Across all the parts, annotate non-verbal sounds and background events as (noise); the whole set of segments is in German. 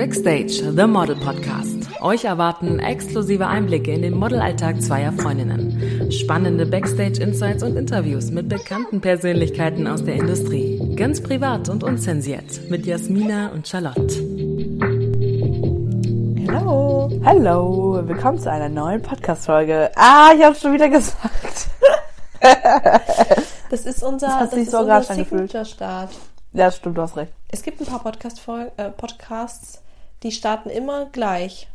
Backstage, The Model Podcast. Euch erwarten exklusive Einblicke in den Modelalltag zweier Freundinnen. Spannende Backstage-Insights und Interviews mit bekannten Persönlichkeiten aus der Industrie. Ganz privat und unzensiert mit Jasmina und Charlotte. Hallo. Hallo. Willkommen zu einer neuen Podcast-Folge. Ah, ich habe schon wieder gesagt. (laughs) Das ist unser, Das das ist so unser. Signature-Start. Ja, stimmt, du hast recht. Es gibt ein paar Podcast äh, Podcasts, die starten immer gleich.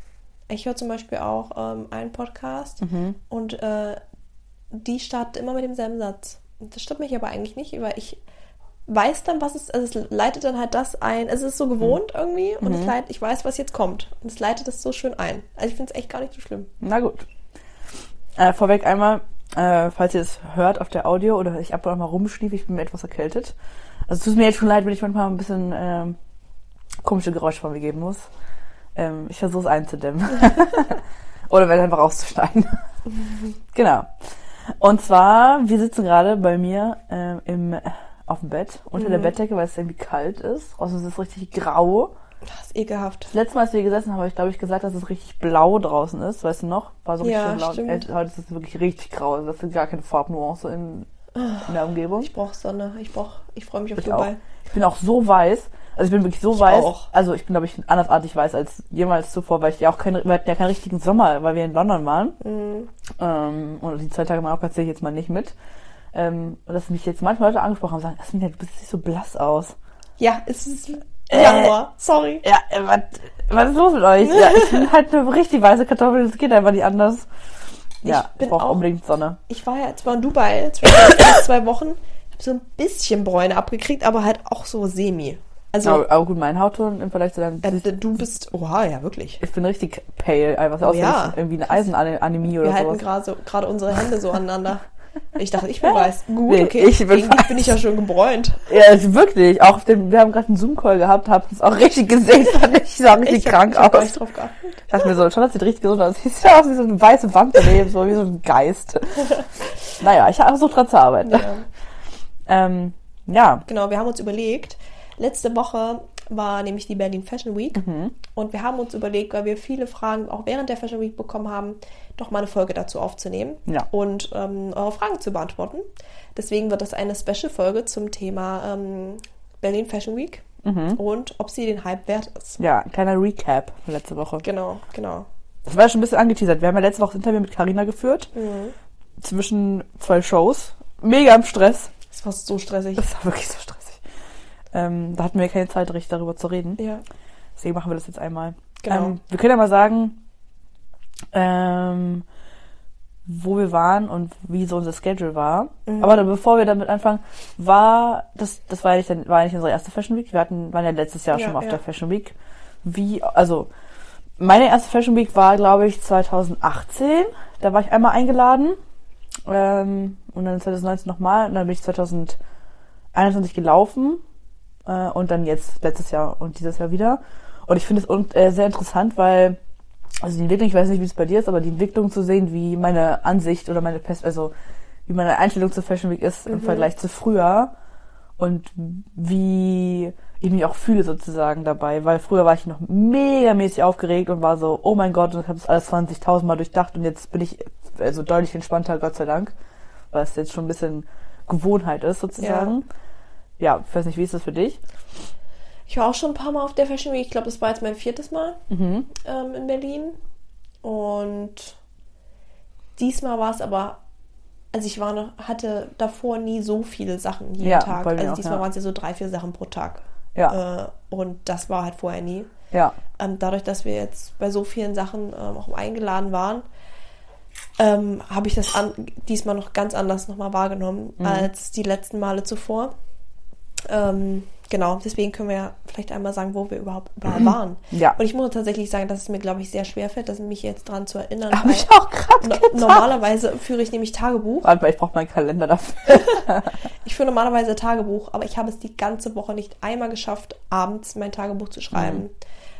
Ich höre zum Beispiel auch ähm, einen Podcast Mhm. und äh, die starten immer mit demselben Satz. Das stört mich aber eigentlich nicht, weil ich weiß dann, was es, also es leitet dann halt das ein. Es ist so gewohnt Mhm. irgendwie und es leitet, ich weiß, was jetzt kommt. Und es leitet das so schön ein. Also ich finde es echt gar nicht so schlimm. Na gut. Äh, vorweg einmal, äh, falls ihr es hört auf der Audio oder ich ab und an mal rumschniefe, ich bin mir etwas erkältet. Also es tut mir jetzt schon leid, wenn ich manchmal ein bisschen ähm, komische Geräusche von mir geben muss. Ähm, ich versuche es einzudämmen. (laughs) oder wenn einfach rauszuschneiden. (laughs) genau. Und zwar, wir sitzen gerade bei mir ähm, im, auf dem Bett, unter der Bettdecke, weil es irgendwie kalt ist. Außerdem ist es richtig grau. Das ist ekelhaft. Das letzte Mal, als wir hier gesessen haben, habe ich, glaube ich, gesagt, dass es richtig blau draußen ist. Weißt du noch? War so richtig Ja, schön blau. stimmt. Äh, Heute ist es wirklich richtig grau. Also das ist gar keine Farbnuance in, in der Umgebung. Ich brauche Sonne. Ich brauch, ich freue mich auf Ich auch. Dubai. Ich bin auch so weiß. Also ich bin wirklich so Ich weiß. auch. Also ich bin, glaube ich, andersartig weiß als jemals zuvor, weil ich ja auch keine, wir hatten ja keinen richtigen Sommer, weil wir in London waren. Mhm. Ähm, und die zwei Tage Mallorca zähle ich jetzt mal nicht mit. Ähm, und dass mich jetzt manchmal Leute angesprochen haben, sagen, Asmina, du bist nicht so blass aus. Ja, es ist Äh. Januar. Sorry. Ja, äh, was, was ist los mit euch? Ja, ich bin halt eine richtig weiße Kartoffel, das geht einfach nicht anders. Ja, ich, bin brauche auch- unbedingt Sonne. Ich war ja zwar in Dubai zwei, (coughs) zwei Wochen, habe so ein bisschen Bräune abgekriegt, aber halt auch so semi. Also Aber, aber gut, mein Hautton im Vergleich zu deinem, äh, du bist, oha, ja wirklich. ich bin richtig pale, einfach so aus, Oh ja. als irgendwie eine Eisenanämie oder Wir halten sowas. gerade so, gerade unsere Hände so aneinander. (laughs) Ich dachte, ich bin Ja. weiß. Gut, Nee, okay. ich bin Gegen weiß. bin ich ja schon gebräunt. Ja, also wirklich, auch dem, wir haben gerade einen Zoom-Call gehabt, hab es auch richtig gesehen, fand ich, sah richtig Ich krank hab, ich aus. nicht drauf geachtet. Ich dachte mir so, schon, das sieht richtig gesund aus. Sieht ja aus wie so eine weiße Wand daneben, so wie so ein Geist. (laughs) naja, ich habe versucht dran zu arbeiten. Ja. Ähm, ja. Genau, wir haben uns überlegt, letzte Woche war nämlich die Berlin Fashion Week und wir haben uns überlegt, weil wir viele Fragen auch während der Fashion Week bekommen haben, doch mal eine Folge dazu aufzunehmen Ja. und ähm, eure Fragen zu beantworten. Deswegen wird das eine Special-Folge zum Thema ähm, Berlin Fashion Week und ob sie den Hype wert ist. Ja, ein kleiner Recap von letzte Woche. Genau, genau. Das war ja schon ein bisschen angeteasert. Wir haben ja letzte Woche das Interview mit Carina geführt. Zwischen zwei Shows. Mega im Stress. Es war so stressig. Das war wirklich so stressig. Ähm, da hatten wir keine Zeit, richtig darüber zu reden. Ja, Deswegen machen wir das jetzt einmal. Genau. Ähm, wir können ja mal sagen, ähm, wo wir waren und wie so unser Schedule war. Mhm. Aber dann, bevor wir damit anfangen, war das, das war eigentlich, dann, war eigentlich unsere erste Fashion Week. Wir hatten, waren ja letztes Jahr Ja, schon mal auf ja. der Fashion Week. Wie, also, meine erste Fashion Week war, glaube ich, 2018. Da war ich einmal eingeladen. Ähm, und dann 2019 nochmal. Und dann bin ich 2021 gelaufen. Äh, und dann jetzt letztes Jahr und dieses Jahr wieder. Und ich finde es äh, sehr interessant, weil, also die Entwicklung, ich weiß nicht, wie es bei dir ist, aber die Entwicklung zu sehen, wie meine Ansicht oder meine Pers also wie meine Einstellung zur Fashion Week ist im Vergleich zu früher und wie ich mich auch fühle sozusagen dabei, weil früher war ich noch megamäßig aufgeregt und war so, oh mein Gott, und ich habe das alles 20.000 Mal durchdacht und jetzt bin ich also deutlich entspannter, Gott sei Dank, weil es jetzt schon ein bisschen Gewohnheit ist sozusagen. Ja, ich weiß nicht, wie ist das für dich? Ich war auch schon ein paar Mal auf der Fashion Week. Ich glaube, das war jetzt mein viertes Mal Mhm. ähm, in Berlin. Und diesmal war es aber, also ich war noch, hatte davor nie so viele Sachen jeden Ja, Tag. Also auch, diesmal ja. waren es ja so drei, vier Sachen pro Tag. Ja, Äh, und das war halt vorher nie. ja, Ähm, dadurch, dass wir jetzt bei so vielen Sachen ähm, auch eingeladen waren, ähm, habe ich das an, diesmal noch ganz anders nochmal wahrgenommen Mhm. als die letzten Male zuvor. Ähm, genau, deswegen können wir ja vielleicht einmal sagen, wo wir überhaupt überall waren. Ja. Und ich muss tatsächlich sagen, dass es mir, glaube ich, sehr schwer fällt, dass mich jetzt dran zu erinnern. Hab weil ich auch gerade no normalerweise führe ich nämlich Tagebuch. Warte mal, ich brauche meinen Kalender dafür. (laughs) Ich führe normalerweise Tagebuch, aber ich habe es die ganze Woche nicht einmal geschafft, abends mein Tagebuch zu schreiben. Mhm.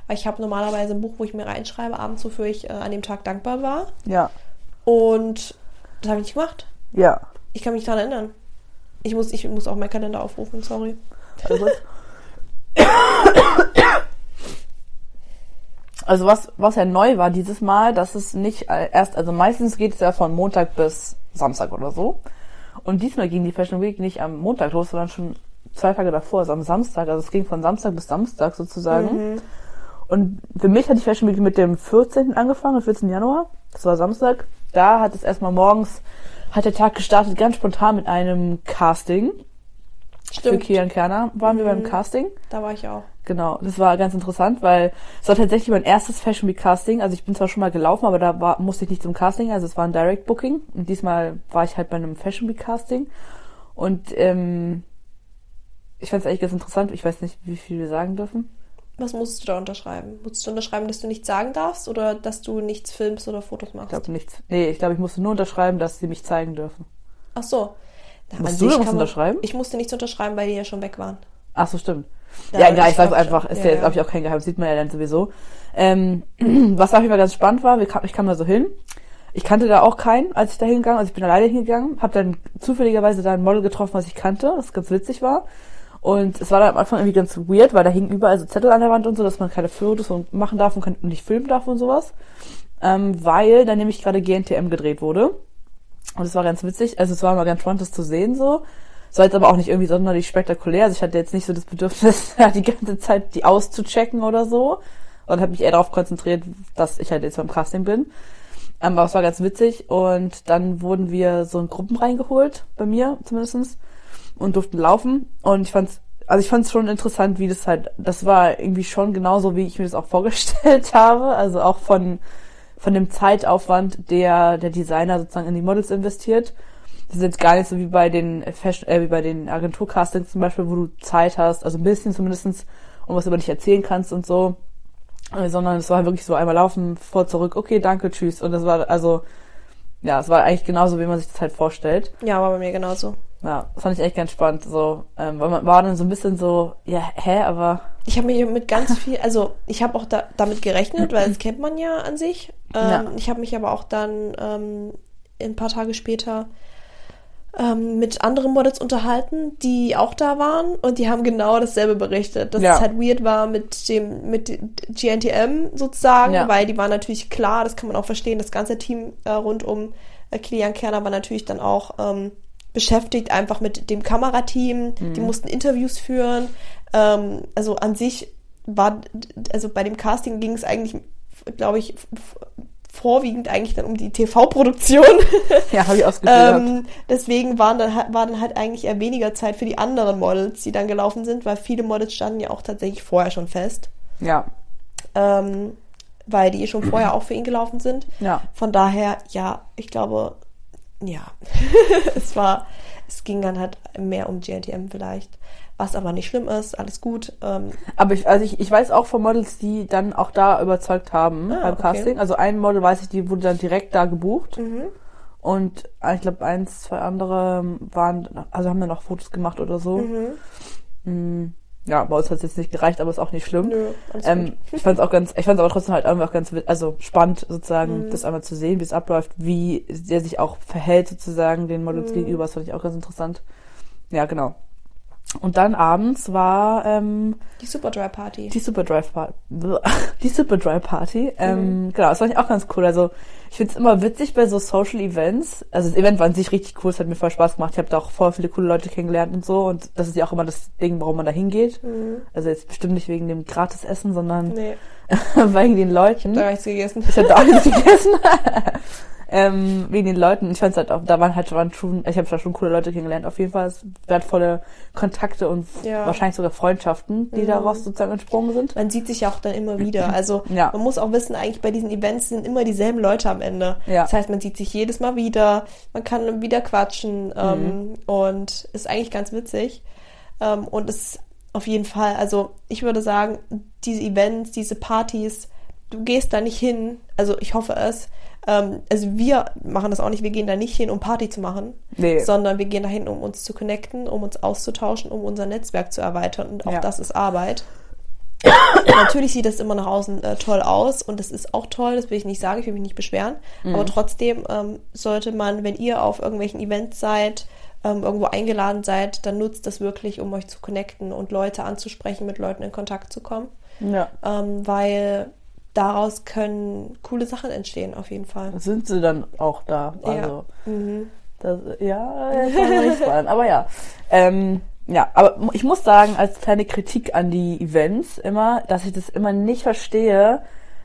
Weil ich habe normalerweise ein Buch, wo ich mir reinschreibe, abends, wofür ich äh, an dem Tag dankbar war. Ja, Und das habe ich nicht gemacht. ja. Ich kann mich daran erinnern. Ich muss, ich muss auch meinen Kalender aufrufen, sorry. Also, Also was, was ja neu war dieses Mal, dass es nicht äh, erst, also meistens geht es ja von Montag bis Samstag oder so. Und diesmal ging die Fashion Week nicht am Montag los, sondern schon zwei Tage davor, also am Samstag. Also es ging von Samstag bis Samstag sozusagen. Und für mich hat die Fashion Week mit dem 14. angefangen, am 14. Januar. Das war Samstag. Da hat es erstmal morgens, hat der Tag gestartet, ganz spontan mit einem Casting. Für Stimmt. Kian Kerner waren wir beim Casting. Da war ich auch. Genau, das war ganz interessant, weil es war tatsächlich mein erstes Fashion Week Casting. Also ich bin zwar schon mal gelaufen, aber da war, musste ich nicht zum Casting, also es war ein Direct Booking. Und diesmal war ich halt bei einem Fashion Week Casting. Und ähm, ich fand es eigentlich ganz interessant. Ich weiß nicht, wie viel wir sagen dürfen. Was musst du da unterschreiben? Musst du unterschreiben, dass du nichts sagen darfst oder dass du nichts filmst oder Fotos Ich machst? glaube nichts. Nee, ich glaube, ich musste nur unterschreiben, dass sie mich zeigen dürfen. Ach so. Na, Musst du da was unterschreiben? Ich musste nichts unterschreiben, weil die ja schon weg waren. Ach so, stimmt. Ja, Ja, ja, ich, ich sag's einfach. schon. Ist Ja, ja, ja. glaube ich, auch kein Geheimnis. Sieht man ja dann sowieso. Ähm, (clears throat) was auf jeden Fall ganz spannend war, wir kam, ich kam da so hin. Ich kannte da auch keinen, als ich da hingegangen Also ich bin alleine hingegangen. Hab dann zufälligerweise da ein Model getroffen, was ich kannte, das ganz witzig war. Und es war dann am Anfang irgendwie ganz weird, weil da hingen überall so Zettel an der Wand und so, dass man keine Fotos machen darf und nicht filmen darf und sowas. Ähm, weil da nämlich gerade GNTM gedreht wurde. Und es war ganz witzig. Also es war mal ganz spannend, das zu sehen so. Es war jetzt aber auch nicht irgendwie sonderlich spektakulär. Also ich hatte jetzt nicht so das Bedürfnis, (laughs) die ganze Zeit die auszuchecken oder so. Und habe mich eher darauf konzentriert, dass ich halt jetzt beim Casting bin. Ähm, aber es war ganz witzig. Und dann wurden wir so in Gruppen reingeholt, bei mir zumindestens und durften laufen. Und ich fand's, also ich fand's schon interessant, wie das halt, das war irgendwie schon genauso, wie ich mir das auch (laughs) vorgestellt habe. Also auch von, von dem Zeitaufwand, der der Designer sozusagen in die Models investiert. Das ist jetzt gar nicht so wie bei den Fashion, äh, wie bei den Agenturcastings zum Beispiel, wo du Zeit hast, also ein bisschen zumindestens, und was über dich erzählen kannst und so. Äh, sondern es war wirklich so einmal laufen, vor, zurück, okay, danke, tschüss. Und das war also, ja, es war eigentlich genauso, wie man sich das halt vorstellt. Ja, war bei mir genauso. Ja, das fand ich echt ganz spannend. So, ähm, weil man war dann so ein bisschen so, ja, hä, aber Ich habe mich mit ganz viel, also ich habe auch da, damit gerechnet, weil das kennt man ja an sich. Ähm, Ja. Ich habe mich aber auch dann ähm, ein paar Tage später ähm, mit anderen Models unterhalten, die auch da waren und die haben genau dasselbe berichtet, dass Ja. es halt weird war mit dem mit GNTM sozusagen, Ja. weil die waren natürlich klar, das kann man auch verstehen, das ganze Team äh, rund um äh, Kilian Kerner war natürlich dann auch ähm, beschäftigt einfach mit dem Kamerateam, die mussten Interviews führen, ähm, also an sich war, also bei dem Casting ging es eigentlich, glaube ich, vorwiegend eigentlich dann um die TV-Produktion. (laughs) ja, habe ich ausgeführt. ähm, deswegen waren dann, war dann halt eigentlich eher weniger Zeit für die anderen Models, die dann gelaufen sind, weil viele Models standen ja auch tatsächlich vorher schon fest, ja, ähm, weil die schon vorher (clears throat) auch für ihn gelaufen sind. ja. Von daher, ja, ich glaube, ja, (laughs) es war, es ging dann halt mehr um GNTM vielleicht, was aber nicht schlimm ist, alles gut. Ähm, Aber ich, also ich, ich weiß auch von Models, die dann auch da überzeugt haben Ah, beim okay. Casting. Also ein Model weiß ich, die wurde dann direkt da gebucht. mhm. Und äh, ich glaube, eins, zwei andere waren, also haben dann noch Fotos gemacht oder so. Mhm. Mm, Ja, bei uns hat es jetzt nicht gereicht, aber ist auch nicht schlimm. Nö, Ähm, ich fand es auch ganz, ich fand es aber trotzdem halt auch ganz, also spannend sozusagen, Mhm. das einmal zu sehen, wie es abläuft, wie der sich auch verhält sozusagen den Models Mhm. gegenüber, das fand ich auch ganz interessant. Ja, genau. Und dann abends war ähm, Die Superdry Party. die Superdrive Party. (laughs) Die Superdrive Party. Ähm, genau, das fand ich auch ganz cool. Also ich find's immer witzig bei so Social Events. Also das Event war an sich richtig cool, es hat mir voll Spaß gemacht. Ich habe da auch voll viele coole Leute kennengelernt und so. Und das ist ja auch immer das Ding, warum man da hingeht. Mhm. Also jetzt bestimmt nicht wegen dem Gratisessen, sondern Nee, (laughs) wegen den Leuten. da hab ich nichts gegessen. Ich hatte auch nichts (laughs) gegessen. Ähm, wegen den Leuten. Ich fand's halt auch, da waren halt schon, ich habe schon coole Leute kennengelernt. Auf jeden Fall wertvolle Kontakte und Ja. wahrscheinlich sogar Freundschaften, die Mhm. daraus sozusagen entsprungen sind. Man sieht sich ja auch dann immer (clears throat) wieder. Also Ja. man muss auch wissen, eigentlich bei diesen Events sind immer dieselben Leute am Ende. Ja. Das heißt, man sieht sich jedes Mal wieder, man kann wieder quatschen ähm, und ist eigentlich ganz witzig. Ähm, und es auf jeden Fall, also ich würde sagen, diese Events, diese Partys, du gehst da nicht hin, also ich hoffe es. Ähm, also wir machen das auch nicht, wir gehen da nicht hin, um Party zu machen, Nee. sondern wir gehen dahin, um uns zu connecten, um uns auszutauschen, um unser Netzwerk zu erweitern und auch Ja. das ist Arbeit. Natürlich sieht das immer nach außen äh, toll aus und das ist auch toll, das will ich nicht sagen, ich will mich nicht beschweren. Aber trotzdem ähm, sollte man, wenn ihr auf irgendwelchen Events seid, ähm, irgendwo eingeladen seid, dann nutzt das wirklich, um euch zu connecten und Leute anzusprechen, mit Leuten in Kontakt zu kommen. Ja. Ähm, weil daraus können coole Sachen entstehen, auf jeden Fall. Sind sie dann auch da? Ja. Also, Mhm. das, ja, jetzt gespannt. Aber ja. Ähm, ja, aber ich muss sagen, als kleine Kritik an die Events immer, dass ich das immer nicht verstehe.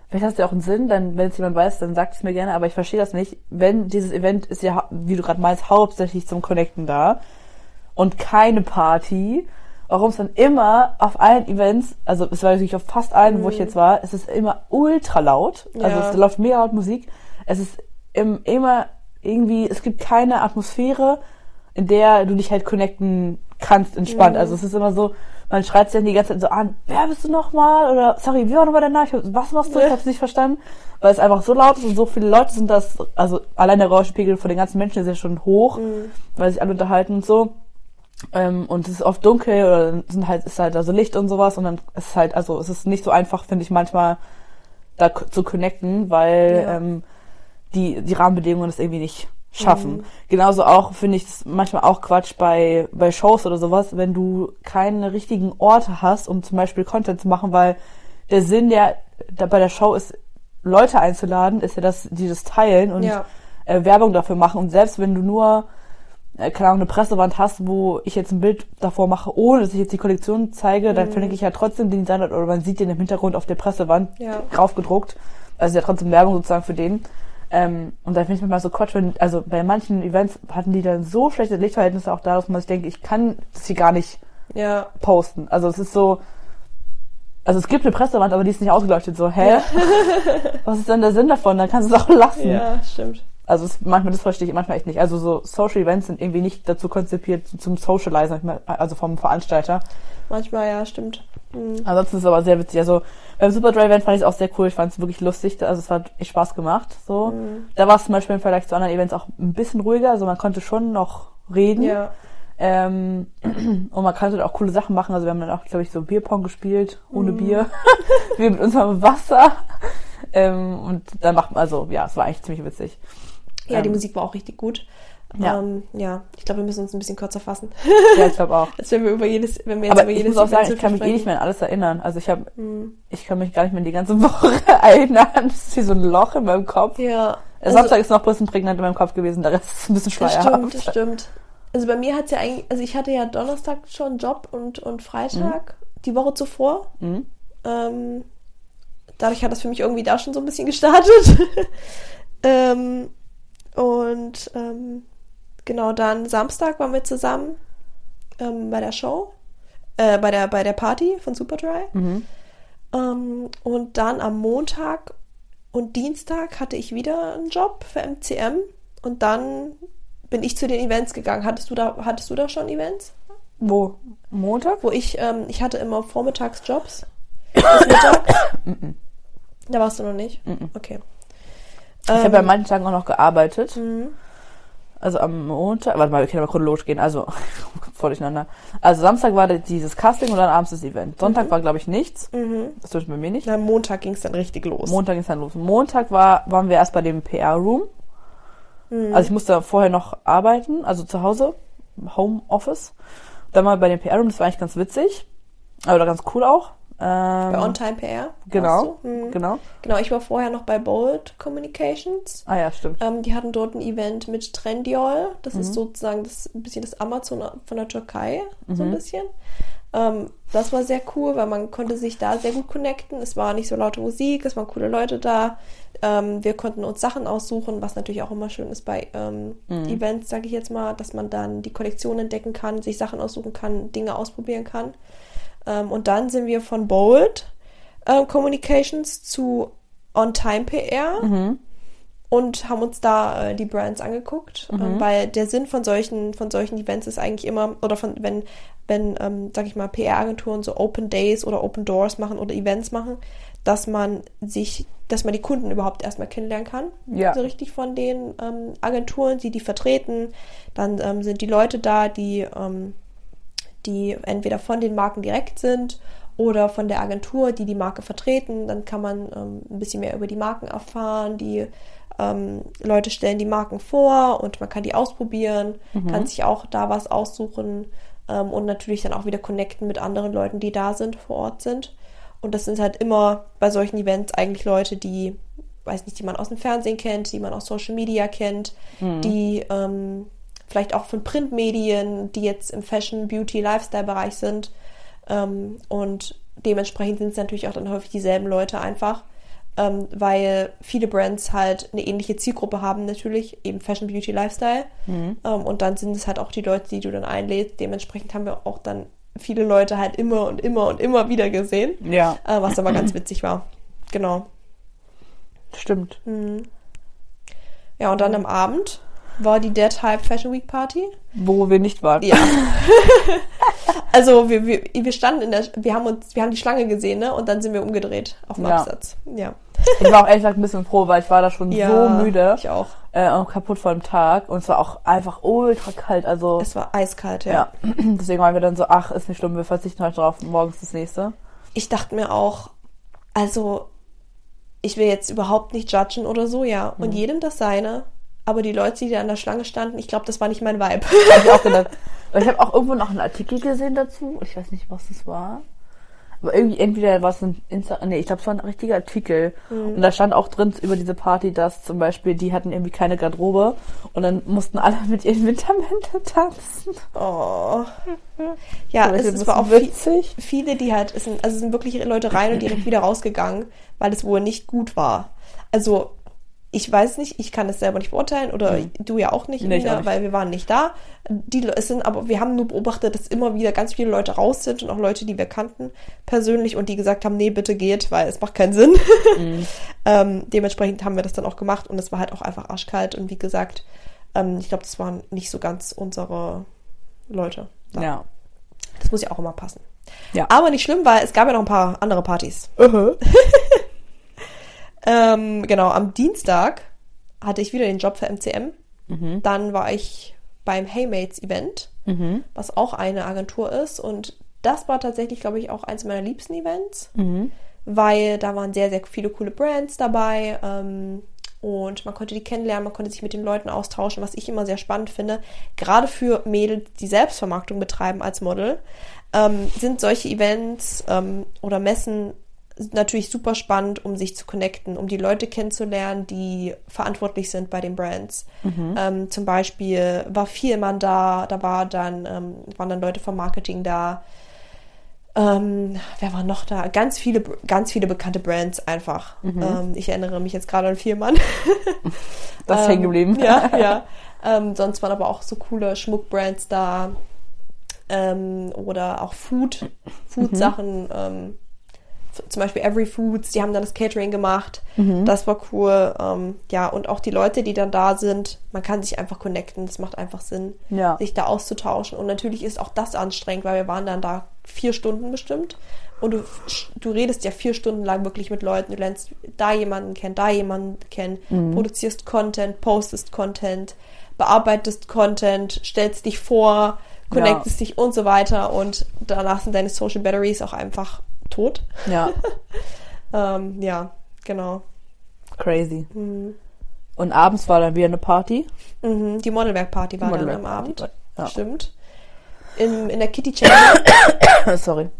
Vielleicht hast du ja auch einen Sinn, dann, wenn es jemand weiß, dann sagt es mir gerne, aber ich verstehe das nicht. Wenn dieses Event ist ja, wie du gerade meinst, hauptsächlich zum Connecten da und keine Party, warum es dann immer auf allen Events, also es war natürlich auf fast allen, wo ich jetzt war, es ist immer ultra laut. Also Ja. es läuft mega laut Musik. Es ist im, immer irgendwie, es gibt keine Atmosphäre, in der du dich halt connecten kannst, entspannt. Also es ist immer so, man schreit sich dann die ganze Zeit so an, wer bist du nochmal? Oder sorry, wie war nochmal dein Name? Ich hab, was machst du? Ich hab's nicht verstanden. Weil es einfach so laut ist und so viele Leute sind das, also allein der Rauschpegel von den ganzen Menschen ist ja schon hoch, weil sich alle unterhalten und so. Ähm, und es ist oft dunkel oder sind halt, ist halt also Licht und sowas und dann ist es halt, also es ist nicht so einfach, finde ich, manchmal da zu connecten, weil Ja. ähm, die, die Rahmenbedingungen das irgendwie nicht schaffen. Genauso auch finde ich es manchmal auch Quatsch bei, bei Shows oder sowas, wenn du keine richtigen Orte hast, um zum Beispiel Content zu machen, weil der Sinn der, der bei der Show ist, Leute einzuladen, ist ja, dass die das teilen und Ja. äh, Werbung dafür machen. Und selbst wenn du nur, äh, keine Ahnung, eine Pressewand hast, wo ich jetzt ein Bild davor mache, ohne dass ich jetzt die Kollektion zeige, dann verlinke ich ja trotzdem den Designer oder man sieht den im Hintergrund auf der Pressewand Ja. draufgedruckt. Also ja trotzdem Werbung sozusagen für den. Ähm, und da finde ich manchmal so Quatsch, wenn, also bei manchen Events hatten die dann so schlechte Lichtverhältnisse auch da, dass man sich denkt, ich kann das hier gar nicht Ja. posten. Also es ist so, also es gibt eine Pressewand, aber die ist nicht ausgeleuchtet. So, hä? Was ist denn der Sinn davon? Dann kannst du es auch (laughs) lassen. Ja, stimmt. Also es, manchmal, das verstehe ich manchmal echt nicht. Also so Social Events sind irgendwie nicht dazu konzipiert zum mein, also vom Veranstalter. Manchmal, ja, stimmt. Mhm. Ansonsten ist es aber sehr witzig. Also beim Superdry Event fand ich es auch sehr cool. Ich fand es wirklich lustig. Also es hat echt Spaß gemacht. So. Da war es zum Beispiel im Vergleich zu anderen Events auch ein bisschen ruhiger. Also man konnte schon noch reden. Ja. Ähm, (clears throat) und man konnte auch coole Sachen machen. Also wir haben dann auch, glaube ich, so Bierpong gespielt, ohne Bier. (laughs) wir mit unserem Wasser. Ähm, und dann macht man, also ja, es war eigentlich ziemlich witzig. Ja, die Ähm, Musik war auch richtig gut. Ja. Ähm, ja, ich glaube, wir müssen uns ein bisschen kürzer fassen. Ja, ich glaube auch. (laughs) Als wenn wir über jedes, wenn wir jetzt Aber über ich jedes muss auch sagen, ich kann mich eh nicht mehr an alles erinnern. Also ich habe, Mhm. ich kann mich gar nicht mehr an die ganze (laughs) Woche erinnern. Das ist wie so ein Loch in meinem Kopf. Ja. Der Samstag ist noch ein bisschen prägnant in meinem Kopf gewesen, der Rest ist ein bisschen Das schleierhaft. stimmt, das (laughs) stimmt. Also bei mir hat's ja eigentlich, also ich hatte ja Donnerstag schon Job und, und Freitag die Woche zuvor. Mhm. Ähm, dadurch hat das für mich irgendwie da schon so ein bisschen gestartet. ähm, und ähm, genau dann Samstag waren wir zusammen ähm, bei der Show, äh, bei der bei der Party von Superdry. Mhm. Ähm, und dann am Montag und Dienstag hatte ich wieder einen Job für MCM und dann bin ich zu den Events gegangen. Hattest du da, hattest du da schon Events? Wo? Montag? Wo ich, ähm, ich hatte immer vormittags Jobs. Bis (coughs) mittags. da warst du noch nicht? Okay. Ich habe ja an manchen Tagen auch noch gearbeitet. Mhm. Also am Montag, warte mal, wir können aber chronologisch gehen, also (laughs) voll durcheinander. Also Samstag war dieses Casting und dann abends das Event. Sonntag war, glaube ich, nichts. Mhm. Das tut bei mir nicht. Na, Montag ging es dann richtig los. Montag ist dann los. Montag war, waren wir erst bei dem PR-Room. Mhm. Also ich musste vorher noch arbeiten, also zu Hause, Homeoffice. Dann mal bei dem PR-Room, das war eigentlich ganz witzig. Aber ganz cool auch. Ähm, bei On-Time PR. genau? Mhm. genau. Genau, ich war vorher noch bei Bold Communications. Ah ja, stimmt. Ähm, die hatten dort ein Event mit Trendyol. Das Mhm. ist sozusagen das, ein bisschen das Amazon von der Türkei, so Mhm. ein bisschen. Ähm, das war sehr cool, weil man konnte sich da sehr gut connecten. Es war nicht so laute Musik, es waren coole Leute da. Ähm, wir konnten uns Sachen aussuchen, was natürlich auch immer schön ist bei ähm, Mhm. Events, sage ich jetzt mal, dass man dann die Kollektion entdecken kann, sich Sachen aussuchen kann, Dinge ausprobieren kann. Ähm, und dann sind wir von Bold ähm, Communications zu On-Time PR Mhm. und haben uns da äh, die Brands angeguckt, ähm, weil der Sinn von solchen von solchen Events ist eigentlich immer oder von wenn wenn ähm, sag ich mal PR-Agenturen so Open Days oder Open Doors machen oder Events machen, dass man sich, dass man die Kunden überhaupt erstmal kennenlernen kann, Ja. so richtig von den ähm, Agenturen, die die vertreten. Dann ähm, sind die Leute da, die ähm, die entweder von den Marken direkt sind oder von der Agentur, die die Marke vertreten. Dann kann man ähm, ein bisschen mehr über die Marken erfahren. Die ähm, Leute stellen die Marken vor und man kann die ausprobieren, kann sich auch da was aussuchen ähm, und natürlich dann auch wieder connecten mit anderen Leuten, die da sind, vor Ort sind. Und das sind halt immer bei solchen Events eigentlich Leute, die, weiß nicht, die man aus dem Fernsehen kennt, die man aus Social Media kennt, die ähm, vielleicht auch von Printmedien, die jetzt im Fashion, Beauty, Lifestyle-Bereich sind. Ähm, und dementsprechend sind es natürlich auch dann häufig dieselben Leute einfach, ähm, weil viele Brands halt eine ähnliche Zielgruppe haben natürlich, eben Fashion, Beauty, Lifestyle. Ähm, und dann sind es halt auch die Leute, die du dann einlädst. Dementsprechend haben wir auch dann viele Leute halt immer und immer und immer wieder gesehen, Ja, äh, was aber ganz witzig war. Genau. stimmt. Ja, und dann am Abend war die Dead Hype Fashion Week Party. Wo wir nicht waren. Ja. (laughs) also wir, wir, wir standen in der, wir haben uns, wir haben die Schlange gesehen, ne? Und dann sind wir umgedreht auf dem Ja. Absatz. Ja. Ich war auch ehrlich gesagt ein bisschen froh, weil ich war da schon ja so müde Ich auch. äh, und kaputt vor dem Tag. Und es war auch einfach ultra kalt. Also Es war eiskalt, ja. ja. (clears throat) Deswegen waren wir dann so, ach, ist nicht schlimm, wir verzichten heute drauf, morgens das nächste. Ich dachte mir auch, also ich will jetzt überhaupt nicht judgen oder so, ja. Mhm. Und jedem das seine. Aber die Leute, die da an der Schlange standen, ich glaube, das war nicht mein Vibe. Hab ich auch gedacht. (laughs) Weil ich habe auch irgendwo noch einen Artikel gesehen dazu. Ich weiß nicht, was das war. Aber irgendwie, entweder war es ein Insta, nee, ich glaube, es war ein richtiger Artikel. Und da stand auch drin über diese Party, dass zum Beispiel, die hatten irgendwie keine Garderobe und dann mussten alle (laughs) mit ihren Wintermänteln tanzen. Oh. Ja, Das es, es war auch viel, witzig. viele, die halt, es sind, also es sind wirklich Leute rein und direkt wieder rausgegangen, weil es wohl nicht gut war. Also, ich weiß nicht, ich kann es selber nicht beurteilen oder du ja auch nicht, Nee, Ina, auch nicht. weil wir waren nicht da. Die, es sind aber, wir haben nur beobachtet, dass immer wieder ganz viele Leute raus sind und auch Leute, die wir kannten persönlich und die gesagt haben, nee, bitte geht, weil es macht keinen Sinn. Mhm. (laughs) ähm, dementsprechend haben wir das dann auch gemacht und es war halt auch einfach arschkalt und wie gesagt, ähm, ich glaube, das waren nicht so ganz unsere Leute. da. Ja. Das muss ja auch immer passen. Ja. Aber nicht schlimm, weil es gab ja noch ein paar andere Partys. (laughs) ähm, genau, am Dienstag hatte ich wieder den Job für MCM. Dann war ich beim Heymates Event, was auch eine Agentur ist. Und das war tatsächlich, glaube ich, auch eins meiner liebsten Events, weil da waren sehr, sehr viele coole Brands dabei. Ähm, und man konnte die kennenlernen, man konnte sich mit den Leuten austauschen, was ich immer sehr spannend finde. Gerade für Mädels, die Selbstvermarktung betreiben als Model, ähm, sind solche Events ähm, oder Messen natürlich super spannend, um sich zu connecten, um die Leute kennenzulernen, die verantwortlich sind bei den Brands. Ähm, zum Beispiel war Vielmann da, da war dann, ähm, waren dann Leute vom Marketing da. Ähm, wer war noch da? Ganz viele, ganz viele bekannte Brands einfach. Ähm, ich erinnere mich jetzt gerade an Vielmann. (laughs) Das ist Ähm, hängen geblieben. Ja, (laughs) ja. Ähm, sonst waren aber auch so coole Schmuckbrands da. Ähm, oder auch Food, Food-Sachen. Ähm, f- zum Beispiel Every Foods, die haben dann das Catering gemacht. Das war cool. Ähm, ja, und auch die Leute, die dann da sind, man kann sich einfach connecten. Das macht einfach Sinn, Ja. sich da auszutauschen. Und natürlich ist auch das anstrengend, weil wir waren dann da vier Stunden bestimmt. Und du, du redest ja vier Stunden lang wirklich mit Leuten. Du lernst da jemanden kennen, da jemanden kennen, produzierst Content, postest Content, bearbeitest Content, stellst dich vor, connectest dich und so weiter. Und danach sind deine Social Batteries auch einfach tot. Ja, (laughs) Ähm, ja, genau. crazy. Und abends war dann wieder eine Party. Mhm, die Modelwerk-Party war dann am Abend. ja. Stimmt. In, in der Kitty Cheng Bar. (coughs) Sorry.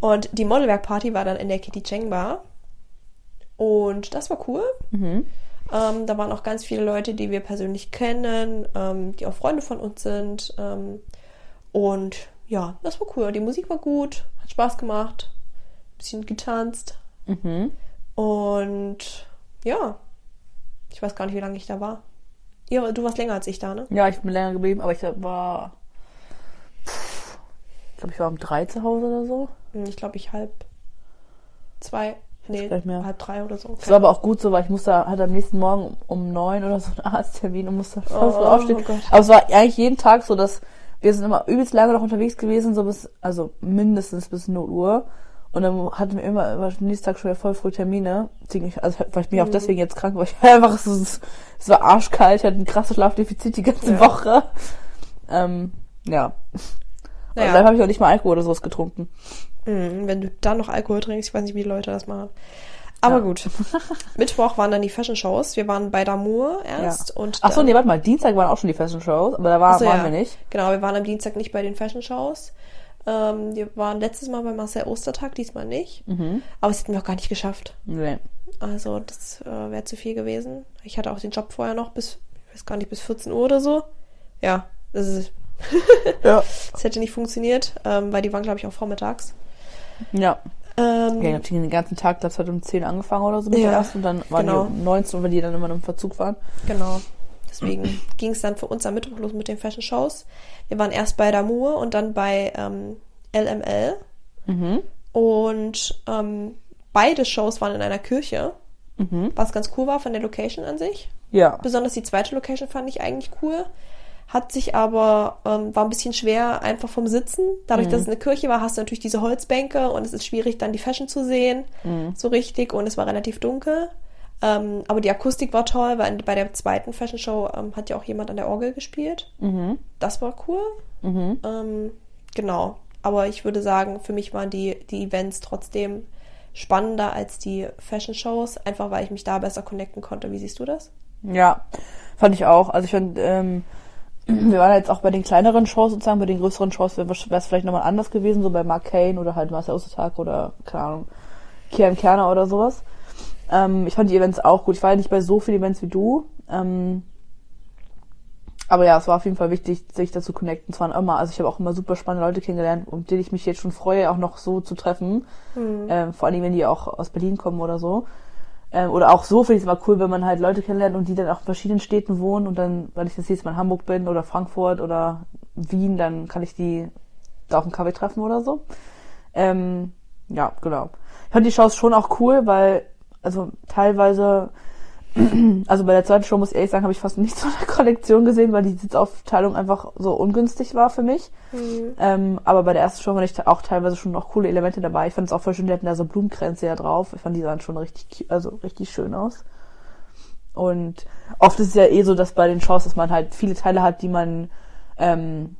Und die Modelwerk-Party war dann in der Kitty Cheng Bar. Und das war cool. Ähm, da waren auch ganz viele Leute, die wir persönlich kennen, ähm, die auch Freunde von uns sind. Ähm, und ja, das war cool. Die Musik war gut, hat Spaß gemacht, bisschen getanzt. Und ja, ich weiß gar nicht, wie lange ich da war. Ja, du warst länger als ich da, ne? Ja, ich bin länger geblieben, aber ich war. Ich glaube, ich war um drei zu Hause oder so. Hm, Ich glaube, ich halb zwei, nee, halb drei oder so. Das war aber auch gut so, weil ich musste halt am nächsten Morgen um, neun oder so einen Arzttermin und musste (laughs) voll früh Oh, aufstehen. oh aber es war eigentlich jeden Tag so, dass wir sind immer übelst lange noch unterwegs gewesen, so bis, also mindestens bis 0 Uhr. Und dann hatten wir immer über den nächsten Tag schon wieder voll früh Termine. Also war ich bin Mhm. auch deswegen jetzt krank, weil ich (laughs) einfach so, es es war arschkalt, ich hatte ein krasses Schlafdefizit die ganze Ja. Woche. Ähm, ja. Naja. Und dann habe ich auch nicht mal Alkohol oder sowas getrunken. Mhm, wenn du dann noch Alkohol trinkst, ich weiß nicht, wie die Leute das machen. Aber Ja. gut. (laughs) Mittwoch waren dann die Fashion Shows. Wir waren bei Damour erst Ja. und Ach so, dann- nee, warte mal, Dienstag waren auch schon die Fashion Shows, aber da war, Ach so, waren ja. wir nicht. Genau, wir waren am Dienstag nicht bei den Fashion Shows. Ähm, wir waren letztes Mal bei Marcel Ostertag, diesmal nicht. Mhm. Aber es hätten wir auch gar nicht geschafft. Nee. Also das äh, wäre zu viel gewesen. Ich hatte auch den Job vorher noch bis, ich weiß gar nicht, bis 14 Uhr oder so. Ja, das ist, (laughs) Ja. das hätte nicht funktioniert, ähm, weil die waren, glaube ich, auch vormittags. Ja. Ähm, Ja, ich habe den ganzen Tag, das hat um 10 angefangen oder so mit Ja, der ersten und dann waren genau. die um 19, weil die dann immer noch im Verzug waren. Genau. Deswegen (clears throat) ging es dann für uns am Mittwoch los mit den Fashion Shows. Wir waren erst bei Damour und dann bei ähm, LML. Mhm. Und ähm, beide Shows waren in einer Kirche, Mhm. was ganz cool war von der Location an sich. Ja. Besonders die zweite Location fand ich eigentlich cool. Hat sich aber, ähm, war ein bisschen schwer einfach vom Sitzen. Dadurch, dass es eine Kirche war, hast du natürlich diese Holzbänke und es ist schwierig, dann die Fashion zu sehen. So richtig. Und es war relativ dunkel. Ähm, aber die Akustik war toll, weil bei der zweiten Fashion Show ähm, hat ja auch jemand an der Orgel gespielt. Mhm. Das war cool. Mhm. Ähm, genau. Aber ich würde sagen, für mich waren die, die Events trotzdem spannender als die Fashion Shows, einfach weil ich mich da besser connecten konnte. Wie siehst du das? Ja, fand ich auch. Also ich fand, ähm, wir waren jetzt auch bei den kleineren Shows sozusagen, bei den größeren Shows wäre es vielleicht nochmal anders gewesen, so bei Mark Kane oder halt Marcel Ostertag oder, keine Ahnung, Kian Kerner oder sowas. Ähm, ich fand die Events auch gut. Ich war ja nicht bei so vielen Events wie du. Ähm, aber ja, es war auf jeden Fall wichtig, sich dazu connecten. Es waren immer, also ich habe auch immer super spannende Leute kennengelernt, um denen ich mich jetzt schon freue, auch noch so zu treffen. Ähm, vor allem, wenn die auch aus Berlin kommen oder so. Ähm, oder auch so finde ich es immer cool, wenn man halt Leute kennenlernt und die dann auch in verschiedenen Städten wohnen und dann, weil ich jetzt nächstes Mal in Hamburg bin oder Frankfurt oder Wien, dann kann ich die da auf einen Kaffee treffen oder so. Ähm, ja, genau. Ich fand die Shows schon auch cool, weil, also teilweise, (clears throat) also bei der zweiten Show muss ich ehrlich sagen, habe ich fast nichts von der Kollektion gesehen, weil die Sitzaufteilung einfach so ungünstig war für mich. Ähm, aber bei der ersten Show waren ich auch teilweise schon noch coole Elemente dabei. Ich fand es auch voll schön, die hatten da so Blumenkränze ja drauf. Ich fand die sahen schon richtig, also richtig schön aus. Und oft ist es ja eh so, dass bei den Shows, dass man halt viele Teile hat, die man ähm,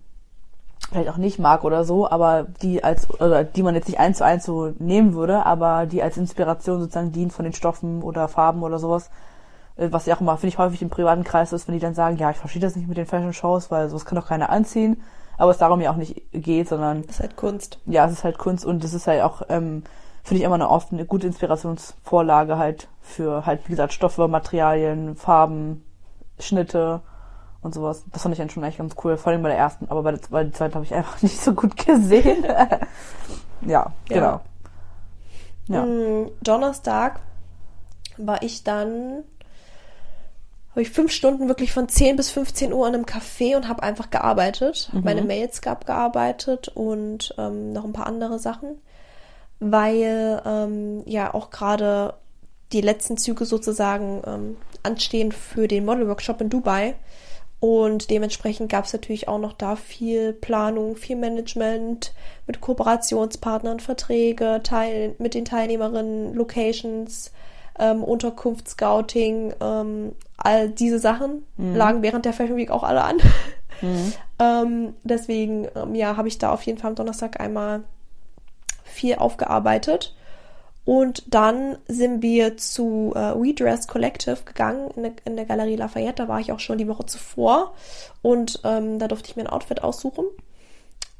vielleicht auch nicht mag oder so, aber die als oder die man jetzt nicht eins zu eins so nehmen würde, aber die als Inspiration sozusagen dienen von den Stoffen oder Farben oder sowas. Äh, Was ja auch immer, finde ich, häufig im privaten Kreis ist, wenn die dann sagen, ja, ich verstehe das nicht mit den Fashion Shows, weil sowas kann doch keiner anziehen. Aber es darum ja auch nicht geht, sondern Das ist halt Kunst. ja, es ist halt Kunst und es ist halt auch, ähm, finde ich immer eine oft eine gute Inspirationsvorlage halt für halt, wie gesagt, Stoffe, Materialien, Farben, Schnitte und sowas. Das fand ich dann schon echt ganz cool, vor allem bei der ersten, aber bei der, bei der zweiten habe ich einfach (laughs) nicht so gut gesehen. (laughs) ja, genau. Ja. Mm, Donnerstag war ich dann, habe ich fünf Stunden wirklich von 10 bis 15 Uhr in einem Café und habe einfach gearbeitet, hab meine Mails abgearbeitet und ähm, noch ein paar andere Sachen, weil ähm, ja auch gerade die letzten Züge sozusagen ähm, anstehen für den Model Workshop in Dubai. Und dementsprechend gab es natürlich auch noch da viel Planung, viel Management mit Kooperationspartnern, Verträge, Teil, mit den Teilnehmerinnen, Locations, ähm, Unterkunft, Scouting, ähm, all diese Sachen lagen während der Fashion Week auch alle an. (laughs) ähm, deswegen, ähm, ja, habe ich da auf jeden Fall am Donnerstag einmal viel aufgearbeitet. Und dann sind wir zu äh, We Dress Collective gegangen in der, in der Galerie Lafayette. Da war ich auch schon die Woche zuvor. Und ähm, da durfte ich mir ein Outfit aussuchen.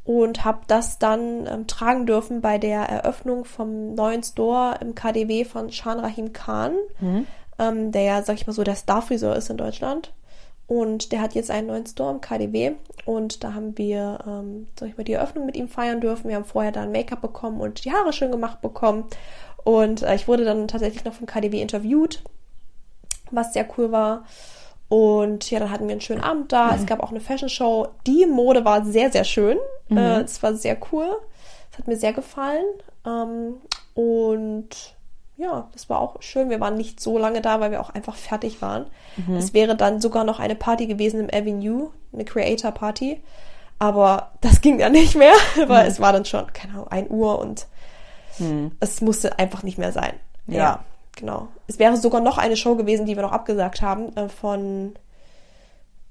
Und habe das dann ähm, tragen dürfen bei der Eröffnung vom neuen Store im KDW von Shan Rahim Khan, ähm, der ja, sag ich mal so, der Starfriseur ist in Deutschland. Und der hat jetzt einen neuen Store im KDW. Und da haben wir, ähm, sag ich mal, die Eröffnung mit ihm feiern dürfen. Wir haben vorher dann Make-up bekommen und die Haare schön gemacht bekommen. Und äh, ich wurde dann tatsächlich noch vom KDW interviewt, was sehr cool war. Und ja, dann hatten wir einen schönen Abend da. Es gab auch eine Fashion Show. Die Mode war sehr, sehr schön. Äh, es war sehr cool. Es hat mir sehr gefallen. Ähm, und ja, das war auch schön. Wir waren nicht so lange da, weil wir auch einfach fertig waren. Es wäre dann sogar noch eine Party gewesen im Avenue, eine Creator Party. Aber das ging dann nicht mehr, (laughs) weil es war dann schon, keine Ahnung, 1 Uhr und es musste einfach nicht mehr sein. Ja. Ja. genau. Es wäre sogar noch eine Show gewesen, die wir noch abgesagt haben, äh, von,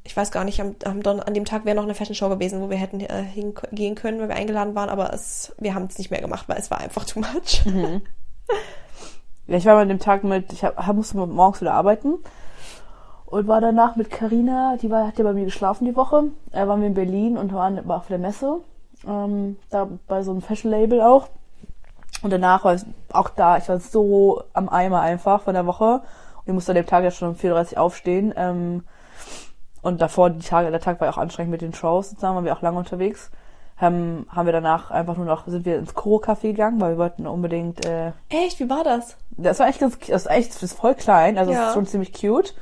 ich weiß gar nicht, am, am Don an dem Tag wäre noch eine Fashion Show gewesen, wo wir hätten äh, hingehen können, weil wir eingeladen waren, aber es, wir haben es nicht mehr gemacht, weil es war einfach too much. Ja, ich war mal an dem Tag mit, ich hab, musste morgens wieder arbeiten und war danach mit Karina, die war, hat ja bei mir geschlafen die Woche. Äh, waren wir in Berlin und waren war auf der Messe. ähm, da bei so einem Fashion-Label auch. Und danach war es auch da, ich war so am Eimer einfach von der Woche. Und ich musste an dem Tag ja schon um 4.30 Uhr aufstehen. Ähm, und davor, die Tage, der Tag war ja auch anstrengend mit den Shows, sozusagen, waren wir auch lange unterwegs. Haben, haben wir danach einfach nur noch, sind wir ins Koro-Café gegangen, weil wir wollten unbedingt, äh, Echt, wie war das? das war echt ganz, das ist echt, das ist voll klein, also es Ja. ist schon ziemlich cute.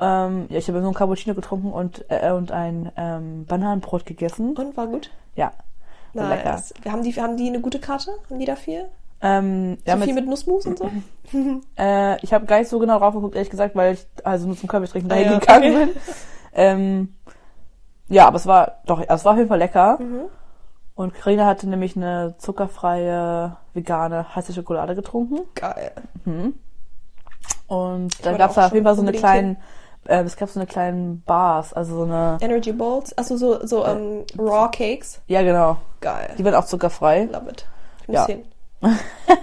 Ähm, ja, ich habe so ein Cappuccino getrunken und, äh, und ein ähm, Bananenbrot gegessen. Und war gut? Ja, war lecker. Nice. Haben die, haben die eine gute Karte? Haben die da viel? Ähm, So ja, viel mit, mit Nussmus und so? (laughs) (laughs) äh, ich habe gar nicht so genau drauf geguckt, ehrlich gesagt, weil ich also nur zum Kaffee trinken Ah, dahin ja, gegangen okay. bin. (laughs) Ähm, ja, aber es war doch, es war auf jeden Fall lecker. Mhm. Und Karina hatte nämlich eine zuckerfreie vegane heiße Schokolade getrunken. Geil. Und dann gab es da auf jeden Fall so eine kleinen, äh, es gab so eine kleinen Bars, also so eine, Energy Balls? Achso, so, so ähm, Raw Cakes. ja genau, Geil. die waren auch zuckerfrei. Love it. Ich muss Ja. hin. (laughs)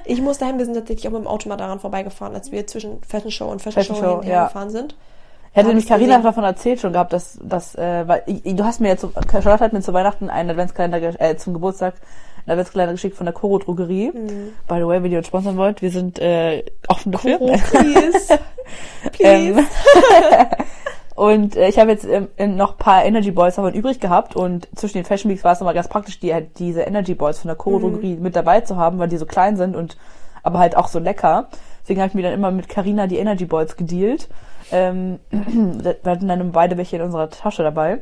ich muss dahin, wir sind tatsächlich auch mit dem Auto mal daran vorbeigefahren, als wir zwischen Fashion Show und Fashion, Fashion Show, Show, hinterher ja. gefahren sind. Hätte nämlich ich Karina davon erzählt schon gehabt, dass, dass äh, weil du hast mir jetzt, Charlotte hat mir zu Weihnachten einen Adventskalender, äh, zum Geburtstag einen Adventskalender geschickt von der Coro Drogerie. Mhm. By the way, wenn ihr uns sponsern wollt, wir sind äh, offen dafür. Oh, (laughs) please. please. Ähm, (laughs) und äh, ich habe jetzt ähm, noch ein paar Energy Balls davon übrig gehabt und zwischen den Fashion Weeks war es nochmal ganz praktisch, die, halt diese Energy Balls von der Coro Drogerie mit dabei zu haben, weil die so klein sind und aber halt auch so lecker. Deswegen habe ich mir dann immer mit Carina die Energy Balls gedealt. Ähm, (clears throat) wir hatten dann beide welche in unserer Tasche dabei.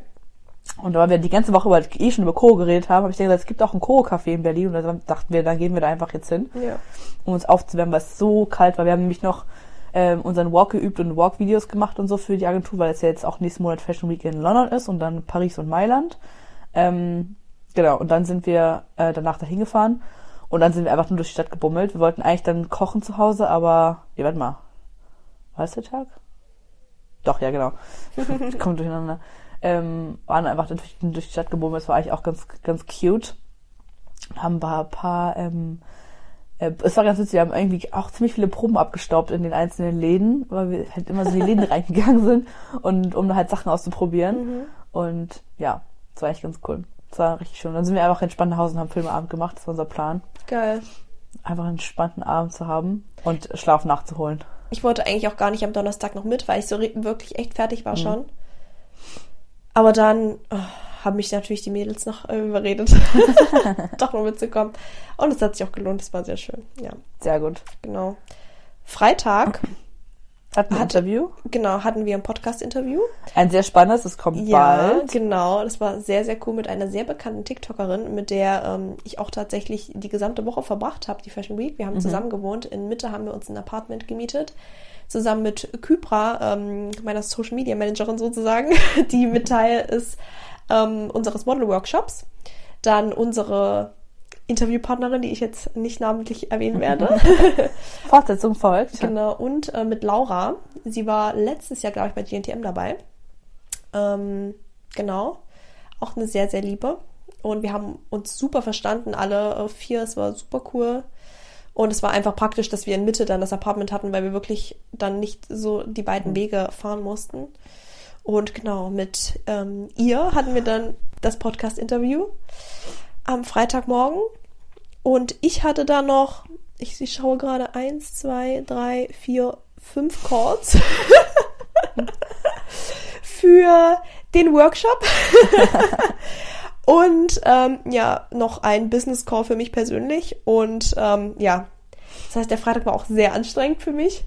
Und weil wir die ganze Woche über, eh schon über Koro geredet haben, habe ich gesagt, es gibt auch ein Koro-Café in Berlin. Und dann dachten wir, dann gehen wir da einfach jetzt hin ja. um uns aufzuwärmen, weil es so kalt war. Wir haben nämlich noch ähm, unseren Walk geübt und Walk-Videos gemacht und so für die Agentur, weil es ja jetzt auch nächsten Monat Fashion Week in London ist und dann Paris und Mailand. Ähm, genau, und dann sind wir äh, danach dahin gefahren und dann sind wir einfach nur durch die Stadt gebummelt. Wir wollten eigentlich dann kochen zu Hause, aber, ja, warte mal. War es der Tag? Doch, ja, genau. (laughs) Kommt durcheinander. Ähm, waren einfach durch, durch die Stadt gebummelt. Das war eigentlich auch ganz, ganz cute. Haben ein paar, ähm, äh, es war ganz witzig, wir haben irgendwie auch ziemlich viele Proben abgestaubt in den einzelnen Läden, weil wir halt immer so in die Läden (laughs) reingegangen sind und um da halt Sachen auszuprobieren. Und ja, das war echt ganz cool. Das war richtig schön. Dann sind wir einfach entspannt nach Hause und haben Filmeabend gemacht. Das war unser Plan. Geil. Einfach einen entspannten Abend zu haben und Schlaf nachzuholen. Ich wollte eigentlich auch gar nicht am Donnerstag noch mit, weil ich so wirklich echt fertig Mhm. war schon. Aber dann oh, haben mich natürlich die Mädels noch äh, überredet, (laughs) (laughs) doch noch mitzukommen. Und es hat sich auch gelohnt, es war sehr schön. Ja, Sehr gut. genau. Freitag, (clears throat) Hatten wir ein Interview. genau, hatten wir ein Podcast-Interview. Ein sehr spannendes, es kommt Ja, bald. genau. Das war sehr, sehr cool mit einer sehr bekannten TikTokerin, mit der ähm, ich auch tatsächlich die gesamte Woche verbracht habe, die Fashion Week. Mhm. Wir haben zusammen gewohnt. In Mitte haben wir uns ein Apartment gemietet. Zusammen mit Kypra, ähm, meiner Social Media Managerin sozusagen, (laughs) die mit Teil ist ähm, unseres Model Workshops. Dann unsere Interviewpartnerin, die ich jetzt nicht namentlich erwähnen werde. (laughs) Fortsetzung folgt. Genau, und äh, mit Laura. Sie war letztes Jahr, glaube ich, bei GNTM dabei. Ähm, genau. Auch eine sehr, sehr liebe. Und wir haben uns super verstanden, alle äh, vier. Es war super cool. Und es war einfach praktisch, dass wir in Mitte dann das Apartment hatten, weil wir wirklich dann nicht so die beiden Wege fahren mussten. Und genau, mit ähm, ihr hatten wir dann das Podcast-Interview am Freitagmorgen. Und ich hatte da noch, ich, ich schaue gerade, eins, zwei, drei, vier, fünf Calls (laughs) für den Workshop. (laughs) Und ähm, ja, noch ein Business Call für mich persönlich. Und ähm, ja, das heißt, der Freitag war auch sehr anstrengend für mich.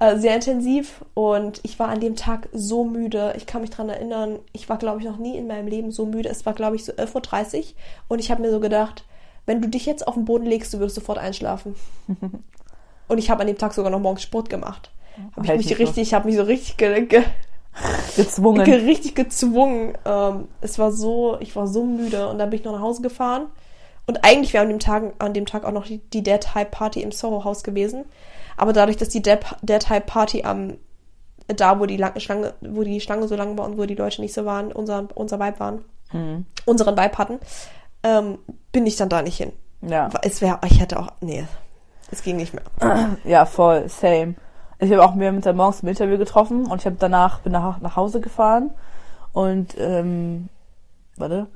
Äh, sehr intensiv. Und ich war an dem Tag so müde. Ich kann mich dran erinnern, ich war, glaube ich, noch nie in meinem Leben so müde. Es war, glaube ich, so 11.30 Uhr. Und ich habe mir so gedacht, wenn du dich jetzt auf den Boden legst, du würdest sofort einschlafen. (laughs) Und ich habe an dem Tag sogar noch morgens Sport gemacht. Habe ich mich richtig, ich habe mich so richtig ge ge Gezwungen. ge richtig gezwungen. Ähm, es war so, ich war so müde und dann bin ich noch nach Hause gefahren. Und eigentlich wäre an dem Tag, an dem Tag auch noch die, die Dead Hype Party im Soho Haus gewesen. Aber dadurch, dass die Dead, Dead Hype Party am da, wo die lange Schlange, wo die Schlange so lang war und wo die Leute nicht so waren, unser, unser Vibe waren, unseren Vibe hatten, ähm, bin ich dann da nicht hin. ja. Es wäre, ich hätte auch, nee, es ging nicht mehr. (clears throat) Ja, voll, same. Ich habe auch mir mit der morgens im Interview getroffen und ich habe danach bin nach, nach Hause gefahren und ähm, warte.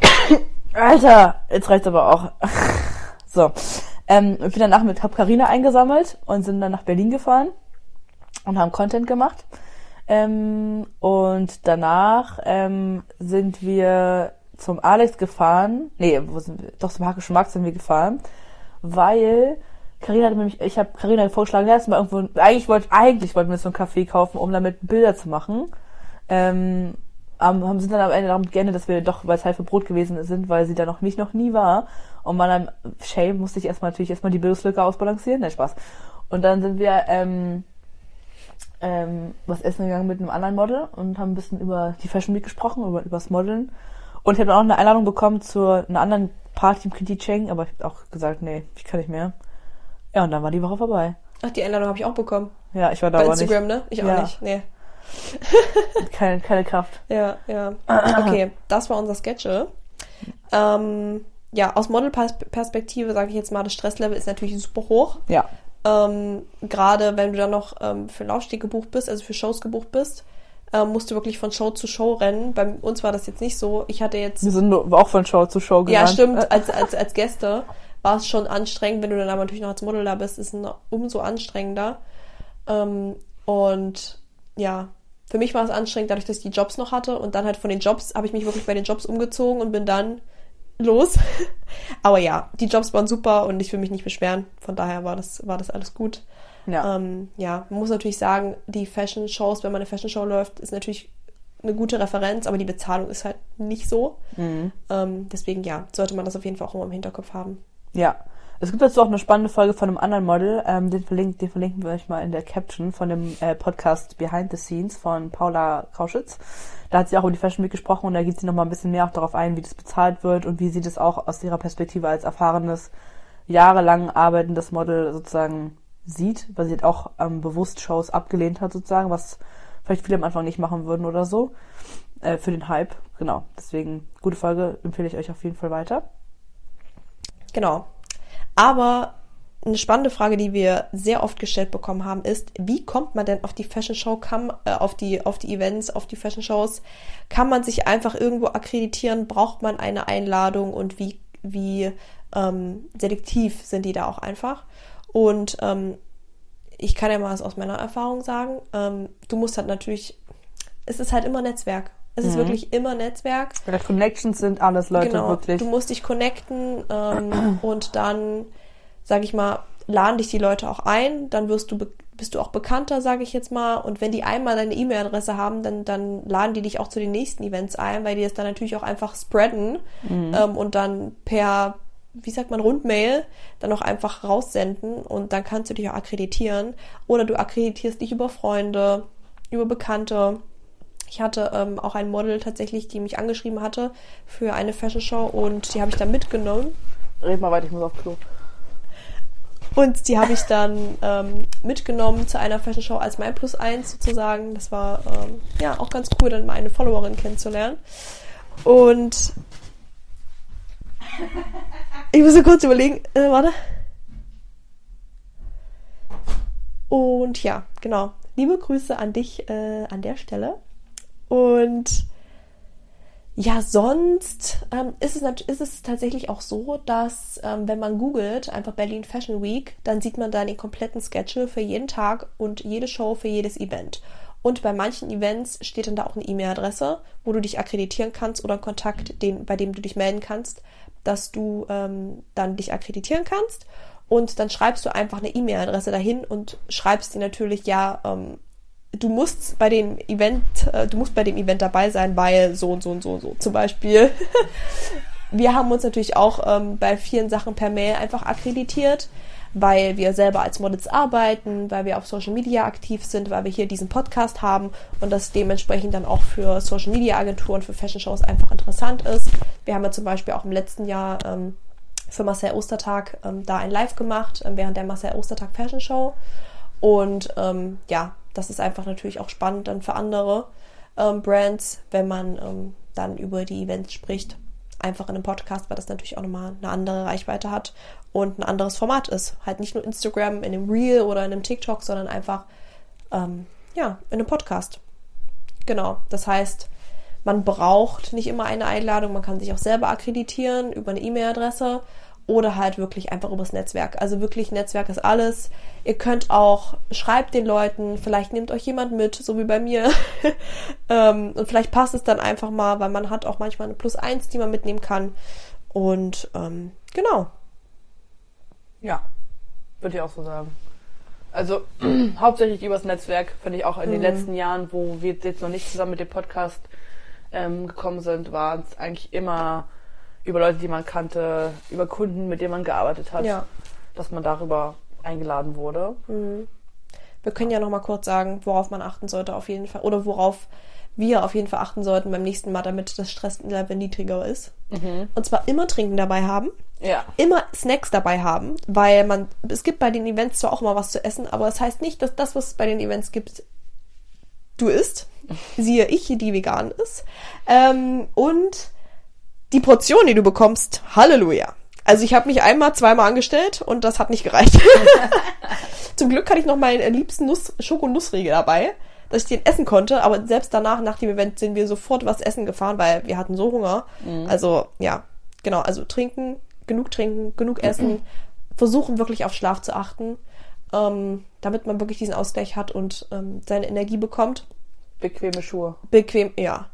(coughs) Alter, jetzt reicht's aber auch. (laughs) so. Ähm, ich bin danach mit, hab Carina eingesammelt und sind dann nach Berlin gefahren und haben Content gemacht. Ähm, und danach ähm, sind wir zum Alex gefahren. Nee, wo sind wir? Doch zum Hakischen Markt sind wir gefahren, weil Carina hat nämlich, ich habe Carina vorgeschlagen, lass mal irgendwo, eigentlich wollte, eigentlich wollten wir so einen Kaffee kaufen, um damit Bilder zu machen. Ähm, haben, sind dann am Ende damit geendet, dass wir doch bei Zeit für Brot gewesen sind, weil sie da noch nicht, noch nie war. Und man dann, Shame, musste ich erstmal natürlich erstmal die Bildungslücke ausbalancieren. Nein, Spaß. Und dann sind wir, ähm, ähm, was essen gegangen mit einem anderen Model und haben ein bisschen über die Fashion Week gesprochen, über übers Modeln. Und ich habe dann auch eine Einladung bekommen zu einer anderen Party im Kitty Cheng, aber ich habe auch gesagt, nee, ich kann nicht mehr. Ja, und dann war die Woche vorbei. Ach, die Einladung habe ich auch bekommen. Ja, ich war da Bei Instagram, nicht. ne? Ich auch Ja. nicht. Nee. (laughs) Keine, keine Kraft. Ja, ja. Okay, das war unser Sketche. Ähm, ja, aus Modelperspektive sage ich jetzt mal, das Stresslevel ist natürlich super hoch. Ja. Ähm, Gerade wenn du dann noch ähm, für Laufsteg gebucht bist, also für Shows gebucht bist, ähm, musst du wirklich von Show zu Show rennen. Bei uns war das jetzt nicht so. Ich hatte jetzt Wir sind auch von Show zu Show gegangen. Ja, stimmt. Als, als, als Gäste war es schon anstrengend. Wenn du dann aber natürlich noch als Model da bist, ist es noch umso anstrengender. Ähm, und ja, für mich war es anstrengend, dadurch, dass ich die Jobs noch hatte. Und dann halt von den Jobs habe ich mich wirklich bei den Jobs umgezogen und bin dann los. (laughs) aber ja, die Jobs waren super und ich will mich nicht beschweren. Von daher war das, war das alles gut. Ja. Ähm, ja, man muss natürlich sagen, die Fashion-Shows, wenn man eine Fashion-Show läuft, ist natürlich eine gute Referenz, aber die Bezahlung ist halt nicht so. Mhm. Ähm, deswegen ja, sollte man das auf jeden Fall auch immer im Hinterkopf haben. Ja. Es gibt dazu auch eine spannende Folge von einem anderen Model, ähm, den, verlinken, den verlinken wir euch mal in der Caption von dem äh, Podcast Behind the Scenes von Paula Krauschitz. Da hat sie auch über die Fashion Week gesprochen und da geht sie nochmal ein bisschen mehr auch darauf ein, wie das bezahlt wird und wie sie das auch aus ihrer Perspektive als erfahrenes, jahrelang arbeitendes Model sozusagen sieht, weil sie halt auch ähm, bewusst Shows abgelehnt hat sozusagen, was vielleicht viele am Anfang nicht machen würden oder so. Äh, für den Hype, genau. Deswegen, gute Folge, empfehle ich euch auf jeden Fall weiter. Genau. Aber eine spannende Frage, die wir sehr oft gestellt bekommen haben, ist, wie kommt man denn auf die Fashion Show, kann, äh, auf die, auf die Events, auf die Fashion Shows? Kann man sich einfach irgendwo akkreditieren? Braucht man eine Einladung? Und wie, wie ähm, selektiv sind die da auch einfach? Und ähm, ich kann ja mal aus meiner Erfahrung sagen. Ähm, du musst halt natürlich, es ist halt immer Netzwerk. Es ist Mhm. wirklich immer Netzwerk. Weil Connections sind alles Leute genau. wirklich. Du musst dich connecten ähm, (clears throat) und dann, sag ich mal, laden dich die Leute auch ein. Dann wirst du bist du auch bekannter, sage ich jetzt mal. Und wenn die einmal deine E-Mail-Adresse haben, dann, dann laden die dich auch zu den nächsten Events ein, weil die das dann natürlich auch einfach spreaden ähm, und dann per, wie sagt man, Rundmail dann auch einfach raussenden und dann kannst du dich auch akkreditieren. Oder du akkreditierst dich über Freunde, über Bekannte. Ich hatte ähm, auch ein Model tatsächlich, die mich angeschrieben hatte für eine Fashion Show und die habe ich dann mitgenommen. Red mal weiter, ich muss auf Klo. Und die habe ich dann ähm, mitgenommen zu einer Fashion Show als mein Plus eins sozusagen. Das war ähm, ja auch ganz cool, dann mal eine Followerin kennenzulernen. Und ich muss so kurz überlegen, äh, warte. Und ja, genau. Liebe Grüße an dich äh, an der Stelle. Und ja, sonst ähm, ist, es ist es tatsächlich auch so, dass ähm, wenn man googelt, einfach Berlin Fashion Week, dann sieht man da den kompletten Schedule für jeden Tag und jede Show für jedes Event. Und bei manchen Events steht dann da auch eine E-Mail-Adresse, wo du dich akkreditieren kannst oder ein Kontakt, den, bei dem du dich melden kannst, dass du ähm, dann dich akkreditieren kannst. Und dann schreibst du einfach eine E-Mail-Adresse dahin und schreibst dir natürlich, ja, ähm, du musst bei dem Event, äh, du musst bei dem Event dabei sein, weil so und so und so und so. Zum Beispiel. (laughs) wir haben uns natürlich auch ähm, bei vielen Sachen per Mail einfach akkreditiert, weil wir selber als Models arbeiten, weil wir auf Social Media aktiv sind, weil wir hier diesen Podcast haben und das dementsprechend dann auch für Social Media Agenturen, für Fashion Shows einfach interessant ist. Wir haben ja zum Beispiel auch im letzten Jahr ähm, für Marcel Ostertag ähm, da ein Live gemacht, ähm, während der Marcel Ostertag Fashion Show. Und ähm, ja, das ist einfach natürlich auch spannend dann für andere ähm, Brands, wenn man ähm, dann über die Events spricht. Einfach in einem Podcast, weil das natürlich auch nochmal eine andere Reichweite hat und ein anderes Format ist. Halt nicht nur Instagram in einem Reel oder in einem TikTok, sondern einfach ähm, ja, in einem Podcast. Genau. Das heißt, man braucht nicht immer eine Einladung, man kann sich auch selber akkreditieren über eine E-Mail-Adresse oder halt wirklich einfach übers Netzwerk. Also wirklich Netzwerk ist alles. Ihr könnt auch, schreibt den Leuten, vielleicht nehmt euch jemand mit, so wie bei mir. (laughs) ähm, und vielleicht passt es dann einfach mal, weil man hat auch manchmal eine Plus eins, die man mitnehmen kann. Und ähm, genau. Ja, würde ich auch so sagen. Also (clears throat) hauptsächlich übers Netzwerk, finde ich auch in den letzten Jahren, wo wir jetzt noch nicht zusammen mit dem Podcast ähm, gekommen sind, waren es eigentlich immer über Leute, die man kannte, über Kunden, mit denen man gearbeitet hat, Ja. dass man darüber eingeladen wurde. Wir können ja noch mal kurz sagen, worauf man achten sollte auf jeden Fall oder worauf wir auf jeden Fall achten sollten beim nächsten Mal, damit das Stresslevel niedriger ist. Und zwar immer Trinken dabei haben, Ja. immer Snacks dabei haben, weil man es gibt bei den Events zwar auch immer was zu essen, aber das heißt nicht, dass das, was es bei den Events gibt, du isst. (laughs) Siehe ich, die vegan ist. Ähm, und die Portion, die du bekommst, Halleluja. Also ich habe mich einmal, zweimal angestellt und das hat nicht gereicht. (laughs) Zum Glück hatte ich noch meinen liebsten Nuss, Schokonussriegel dabei, dass ich den essen konnte. Aber selbst danach, nach dem Event, sind wir sofort was essen gefahren, weil wir hatten so Hunger. Also ja, genau. Also trinken, genug trinken, genug essen. Versuchen wirklich auf Schlaf zu achten, ähm, damit man wirklich diesen Ausgleich hat und ähm, seine Energie bekommt. Bequeme Schuhe. Bequem, ja.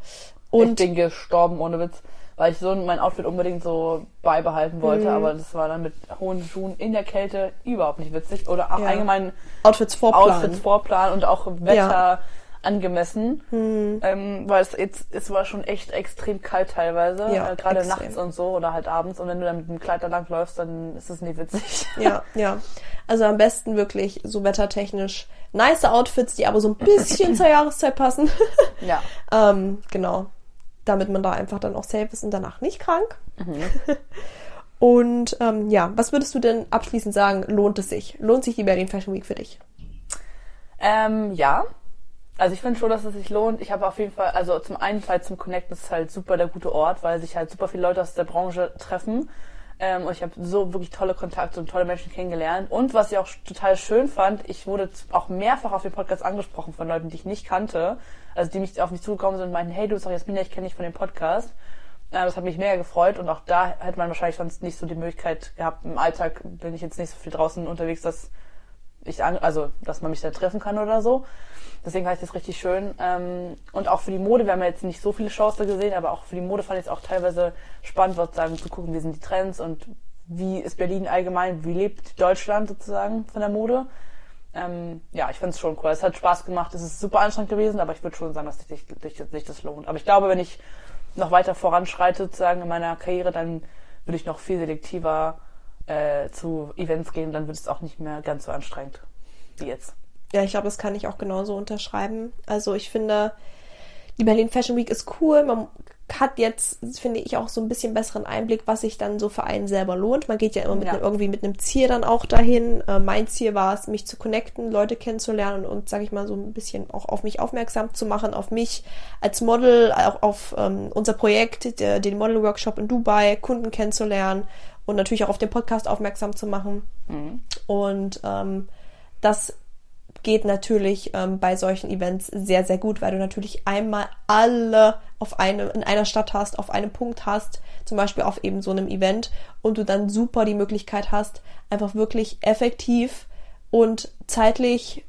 Und ich bin gestorben, ohne Witz. Weil ich so mein Outfit unbedingt so beibehalten wollte, Mhm. aber das war dann mit hohen Schuhen in der Kälte überhaupt nicht witzig. Oder auch Ja. allgemein Outfits vorplanen. Outfits vorplanen und auch Wetter Ja. angemessen. Mhm. Ähm, weil es jetzt, es war schon echt extrem kalt teilweise. Ja, äh, Gerade nachts und so oder halt abends. Und wenn du dann mit dem Kleid da langläufst, dann ist es nicht witzig. (laughs) Ja, ja. Also am besten wirklich so wettertechnisch nice Outfits, die aber so ein bisschen (laughs) zur Jahreszeit passen. ja. (laughs) ähm, genau. Damit man da einfach dann auch safe ist und danach nicht krank. Mhm. (laughs) Und ähm, ja, was würdest du denn abschließend sagen, lohnt es sich? Lohnt sich die Berlin Fashion Week für dich? Ähm, ja. Also ich finde schon, dass es sich lohnt. Ich habe auf jeden Fall, also zum einen Fall zum Connecten ist halt super der gute Ort, weil sich halt super viele Leute aus der Branche treffen. Ähm, und ich habe so wirklich tolle Kontakte und tolle Menschen kennengelernt. Und was ich auch total schön fand, ich wurde auch mehrfach auf dem Podcast angesprochen von Leuten, die ich nicht kannte. Also die mich auf mich zugekommen sind und meinten, hey, du bist doch Jasmina, ich kenne dich von dem Podcast. Äh, das hat mich mega gefreut und auch da hätte man wahrscheinlich sonst nicht so die Möglichkeit gehabt. Im Alltag bin ich jetzt nicht so viel draußen unterwegs, dass ich an, also dass man mich da treffen kann oder so. Deswegen fand ich das richtig schön. Ähm, und auch für die Mode, wir haben ja jetzt nicht so viele Shows da gesehen, aber auch für die Mode fand ich es auch teilweise spannend, sozusagen zu gucken, wie sind die Trends und wie ist Berlin allgemein, wie lebt Deutschland sozusagen von der Mode. Ähm, ja, ich fand es schon cool. Es hat Spaß gemacht, es ist super anstrengend gewesen, aber ich würde schon sagen, dass sich, sich, sich das lohnt. Aber ich glaube, wenn ich noch weiter voranschreite sozusagen in meiner Karriere, dann würde ich noch viel selektiver äh, zu Events gehen, dann wird es auch nicht mehr ganz so anstrengend wie jetzt. Ja, ich glaube, das kann ich auch genauso unterschreiben. Also ich finde, die Berlin Fashion Week ist cool. Man hat jetzt, finde ich, auch so ein bisschen besseren Einblick, was sich dann so für einen selber lohnt. Man geht ja immer mit Ja. einem, irgendwie mit einem Ziel dann auch dahin. Äh, mein Ziel war es, mich zu connecten, Leute kennenzulernen und, sage ich mal, so ein bisschen auch auf mich aufmerksam zu machen, auf mich als Model, auch auf ähm, unser Projekt, der, den Model Workshop in Dubai, Kunden kennenzulernen und natürlich auch auf den Podcast aufmerksam zu machen. Und ähm, das geht natürlich ähm, bei solchen Events sehr, sehr gut, weil du natürlich einmal alle auf eine, in einer Stadt hast, auf einem Punkt hast, zum Beispiel auf eben so einem Event und du dann super die Möglichkeit hast, einfach wirklich effektiv und zeitlich,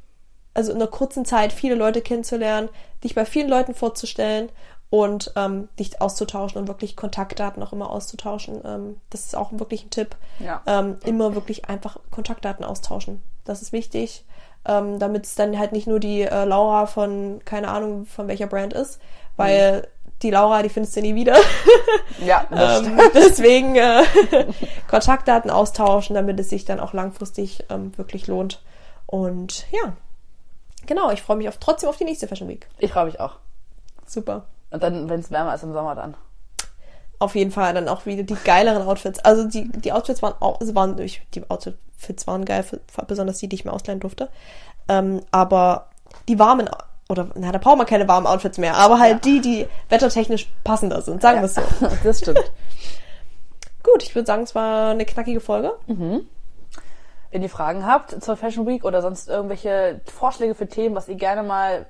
also in einer kurzen Zeit viele Leute kennenzulernen, dich bei vielen Leuten vorzustellen und ähm, dich auszutauschen und wirklich Kontaktdaten auch immer auszutauschen. Ähm, das ist auch wirklich ein Tipp. Ja. Ähm, immer wirklich einfach Kontaktdaten austauschen. Das ist wichtig, ähm, damit es dann halt nicht nur die äh, Laura von, keine Ahnung, von welcher Brand ist, weil die Laura, die findest du nie wieder. Ja, (laughs) ähm, deswegen äh, (laughs) Kontaktdaten austauschen, damit es sich dann auch langfristig ähm, wirklich lohnt. Und ja, genau, ich freue mich auf, trotzdem auf die nächste Fashion Week. Ich freue mich auch. Super. Und dann, wenn es wärmer ist im Sommer, dann. Auf jeden Fall dann auch wieder die geileren Outfits. Also die, die Outfits waren auch, also waren die Outfits waren geil, für, besonders die, die ich mir ausleihen durfte. Ähm, aber die warmen, oder, na, da braucht man keine warmen Outfits mehr, aber halt die, die wettertechnisch passender sind, sagen wir es so. (laughs) das stimmt. Gut, ich würde sagen, es war eine knackige Folge. Wenn ihr Fragen habt zur Fashion Week oder sonst irgendwelche Vorschläge für Themen, was ihr gerne mal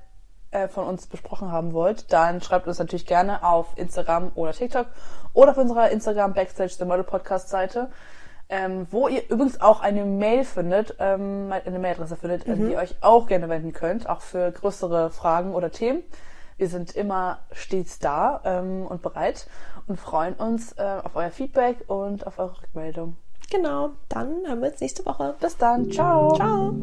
äh, von uns besprochen haben wollt, dann schreibt uns natürlich gerne auf Instagram oder TikTok oder auf unserer Instagram Backstage the Model Podcast Seite, ähm, wo ihr übrigens auch eine Mail findet, ähm, eine Mailadresse findet, an die ihr euch auch gerne wenden könnt, auch für größere Fragen oder Themen. Wir sind immer stets da ähm, und bereit und freuen uns äh, auf euer Feedback und auf eure Rückmeldung. Genau, dann hören wir uns nächste Woche. Bis dann, ciao. Ciao.